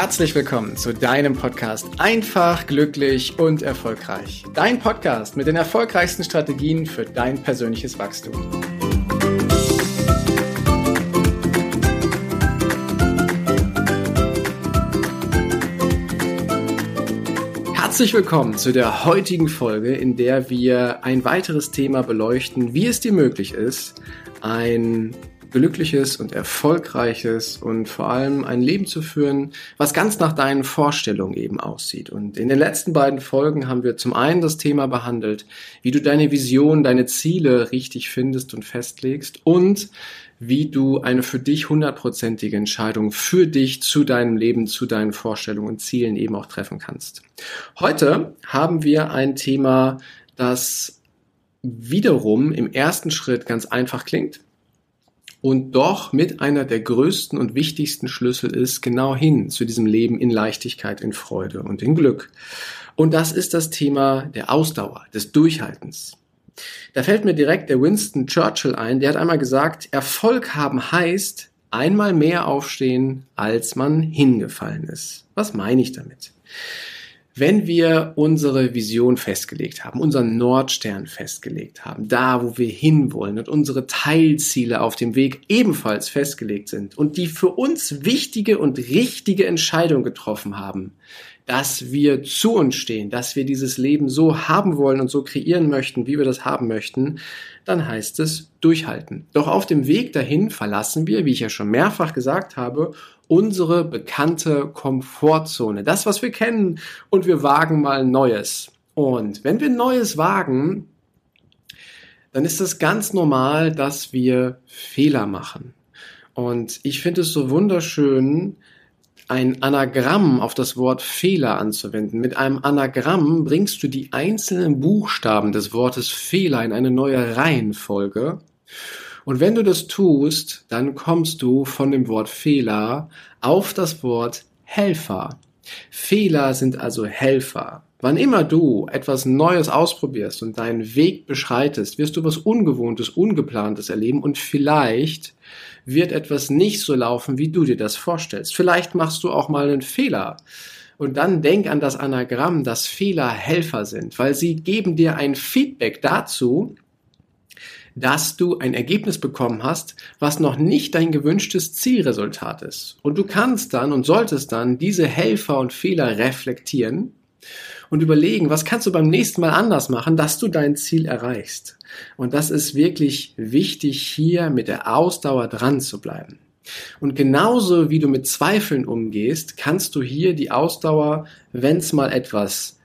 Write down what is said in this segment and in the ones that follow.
Herzlich willkommen zu deinem Podcast Einfach, glücklich und erfolgreich. Dein Podcast mit den erfolgreichsten Strategien für dein persönliches Wachstum. Herzlich willkommen zu der heutigen Folge, in der wir ein weiteres Thema beleuchten, wie es dir möglich ist, ein glückliches und erfolgreiches und vor allem ein Leben zu führen, was ganz nach deinen Vorstellungen eben aussieht. Und in den letzten beiden Folgen haben wir zum einen das Thema behandelt, wie du deine Vision, deine Ziele richtig findest und festlegst und wie du eine für dich hundertprozentige Entscheidung für dich zu deinem Leben, zu deinen Vorstellungen und Zielen eben auch treffen kannst. Heute haben wir ein Thema, das wiederum im ersten Schritt ganz einfach klingt, und doch mit einer der größten und wichtigsten Schlüssel ist genau hin zu diesem Leben in Leichtigkeit, in Freude und in Glück. Und das ist das Thema der Ausdauer, des Durchhaltens. Da fällt mir direkt der Winston Churchill ein, der hat einmal gesagt, Erfolg haben heißt, einmal mehr aufstehen, als man hingefallen ist. Was meine ich damit? Wenn wir unsere Vision festgelegt haben, unseren Nordstern festgelegt haben, da wo wir hinwollen und unsere Teilziele auf dem Weg ebenfalls festgelegt sind und die für uns wichtige und richtige Entscheidung getroffen haben, dass wir zu uns stehen, dass wir dieses Leben so haben wollen und so kreieren möchten, wie wir das haben möchten, dann heißt es durchhalten. Doch auf dem Weg dahin verlassen wir, wie ich ja schon mehrfach gesagt habe, unsere bekannte Komfortzone. Das, was wir kennen und wir wagen mal Neues. Und wenn wir Neues wagen, dann ist es ganz normal, dass wir Fehler machen. Und ich finde es so wunderschön, ein Anagramm auf das Wort Fehler anzuwenden. Mit einem Anagramm bringst du die einzelnen Buchstaben des Wortes Fehler in eine neue Reihenfolge und wenn du das tust, dann kommst du von dem Wort Fehler auf das Wort Helfer. Fehler sind also Helfer. Wann immer du etwas Neues ausprobierst und deinen Weg beschreitest, wirst du was Ungewohntes, Ungeplantes erleben und vielleicht wird etwas nicht so laufen, wie du dir das vorstellst. Vielleicht machst du auch mal einen Fehler. Und dann denk an das Anagramm, dass Fehler Helfer sind, weil sie geben dir ein Feedback dazu, dass du ein Ergebnis bekommen hast, was noch nicht dein gewünschtes Zielresultat ist. Und du kannst dann und solltest dann diese Helfer und Fehler reflektieren und überlegen, was kannst du beim nächsten Mal anders machen, dass du dein Ziel erreichst. Und das ist wirklich wichtig, hier mit der Ausdauer dran zu bleiben. Und genauso wie du mit Zweifeln umgehst, kannst du hier die Ausdauer, wenn es mal etwas,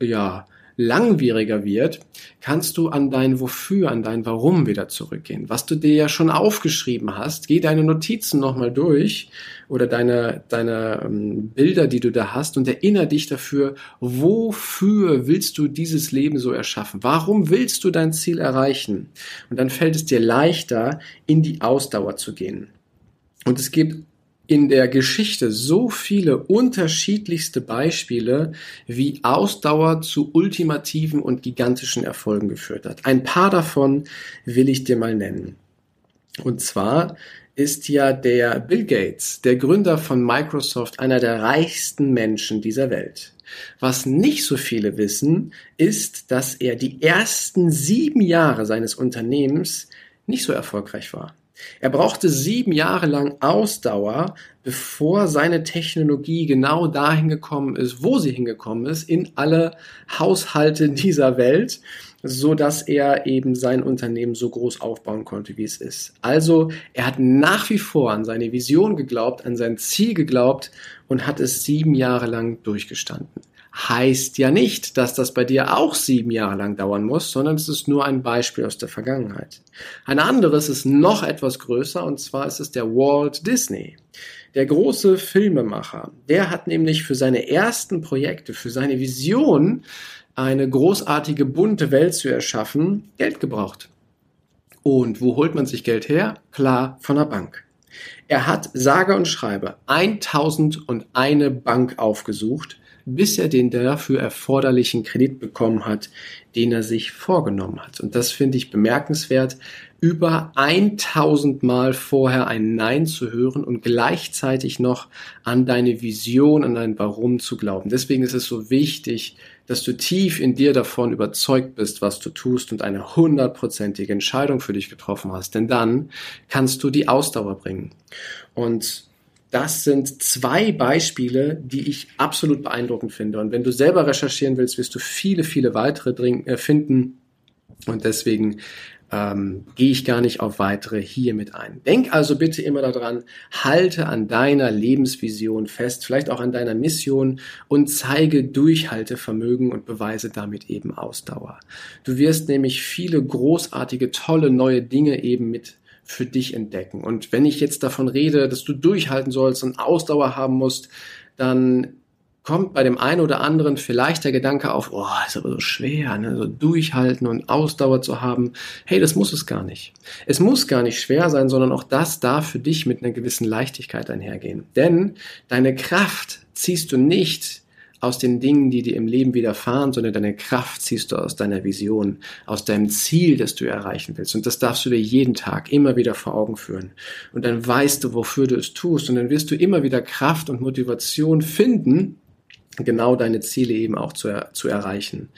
ja, langwieriger wird, kannst du an dein Wofür, an dein Warum wieder zurückgehen. Was du dir ja schon aufgeschrieben hast, geh deine Notizen nochmal durch oder deine, deine ähm, Bilder, die du da hast und erinnere dich dafür, wofür willst du dieses Leben so erschaffen? Warum willst du dein Ziel erreichen? Und dann fällt es dir leichter, in die Ausdauer zu gehen. Und es gibt in der Geschichte so viele unterschiedlichste Beispiele, wie Ausdauer zu ultimativen und gigantischen Erfolgen geführt hat. Ein paar davon will ich dir mal nennen. Und zwar ist ja der Bill Gates, der Gründer von Microsoft, einer der reichsten Menschen dieser Welt. Was nicht so viele wissen, ist, dass er die ersten sieben Jahre seines Unternehmens nicht so erfolgreich war. Er brauchte sieben Jahre lang Ausdauer, bevor seine Technologie genau dahin gekommen ist, wo sie hingekommen ist, in alle Haushalte dieser Welt, so dass er eben sein Unternehmen so groß aufbauen konnte, wie es ist. Also, er hat nach wie vor an seine Vision geglaubt, an sein Ziel geglaubt und hat es sieben Jahre lang durchgestanden heißt ja nicht, dass das bei dir auch sieben Jahre lang dauern muss, sondern es ist nur ein Beispiel aus der Vergangenheit. Ein anderes ist noch etwas größer und zwar ist es der Walt Disney. Der große Filmemacher, der hat nämlich für seine ersten Projekte, für seine Vision, eine großartige bunte Welt zu erschaffen, Geld gebraucht. Und wo holt man sich Geld her? Klar, von der Bank. Er hat sage und schreibe 1001 Bank aufgesucht, bis er den dafür erforderlichen Kredit bekommen hat, den er sich vorgenommen hat. Und das finde ich bemerkenswert, über 1000 Mal vorher ein Nein zu hören und gleichzeitig noch an deine Vision, an dein Warum zu glauben. Deswegen ist es so wichtig, dass du tief in dir davon überzeugt bist, was du tust und eine hundertprozentige Entscheidung für dich getroffen hast. Denn dann kannst du die Ausdauer bringen. Und das sind zwei Beispiele, die ich absolut beeindruckend finde. Und wenn du selber recherchieren willst, wirst du viele, viele weitere äh, finden. Und deswegen ähm, gehe ich gar nicht auf weitere hier mit ein. Denk also bitte immer daran, halte an deiner Lebensvision fest, vielleicht auch an deiner Mission und zeige Durchhaltevermögen und beweise damit eben Ausdauer. Du wirst nämlich viele großartige, tolle neue Dinge eben mit für dich entdecken. Und wenn ich jetzt davon rede, dass du durchhalten sollst und Ausdauer haben musst, dann kommt bei dem einen oder anderen vielleicht der Gedanke auf, oh, ist aber so schwer, ne? so durchhalten und Ausdauer zu haben. Hey, das muss es gar nicht. Es muss gar nicht schwer sein, sondern auch das darf für dich mit einer gewissen Leichtigkeit einhergehen. Denn deine Kraft ziehst du nicht aus den Dingen, die dir im Leben widerfahren, sondern deine Kraft ziehst du aus deiner Vision, aus deinem Ziel, das du erreichen willst. Und das darfst du dir jeden Tag immer wieder vor Augen führen. Und dann weißt du, wofür du es tust. Und dann wirst du immer wieder Kraft und Motivation finden, genau deine Ziele eben auch zu, zu erreichen.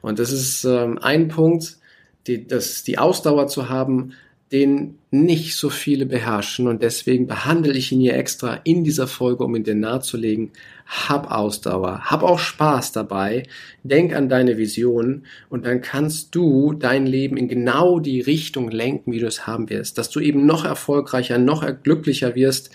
Und das ist ähm, ein Punkt, die, das, die Ausdauer zu haben, den nicht so viele beherrschen und deswegen behandle ich ihn hier extra in dieser Folge, um ihn dir nahezulegen. Hab Ausdauer, hab auch Spaß dabei, denk an deine Vision und dann kannst du dein Leben in genau die Richtung lenken, wie du es haben wirst, dass du eben noch erfolgreicher, noch glücklicher wirst,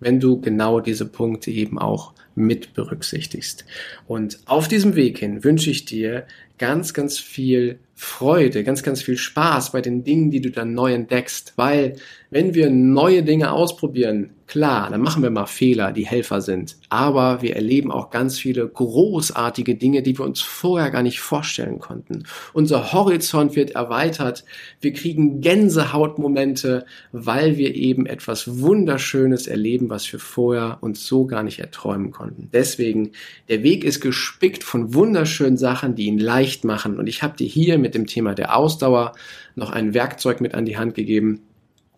wenn du genau diese Punkte eben auch mit berücksichtigst. Und auf diesem Weg hin wünsche ich dir ganz, ganz viel Freude, ganz, ganz viel Spaß bei den Dingen, die du dann neu entdeckst. Weil wenn wir neue Dinge ausprobieren, klar, dann machen wir mal Fehler, die Helfer sind. Aber wir erleben auch ganz viele großartige Dinge, die wir uns vorher gar nicht vorstellen konnten. Unser Horizont wird erweitert. Wir kriegen Gänsehautmomente, weil wir eben etwas Wunderschönes erleben, was wir vorher uns so gar nicht erträumen konnten. Deswegen, der Weg ist gespickt von wunderschönen Sachen, die ihn leicht machen. Und ich habe dir hier mit dem Thema der Ausdauer noch ein Werkzeug mit an die Hand gegeben,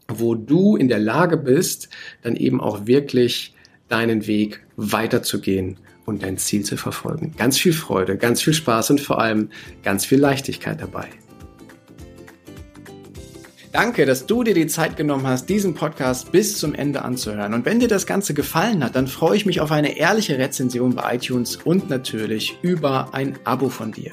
wo du in der Lage bist, dann eben auch wirklich deinen Weg weiterzugehen und dein Ziel zu verfolgen. Ganz viel Freude, ganz viel Spaß und vor allem ganz viel Leichtigkeit dabei. Danke, dass du dir die Zeit genommen hast, diesen Podcast bis zum Ende anzuhören. Und wenn dir das Ganze gefallen hat, dann freue ich mich auf eine ehrliche Rezension bei iTunes und natürlich über ein Abo von dir.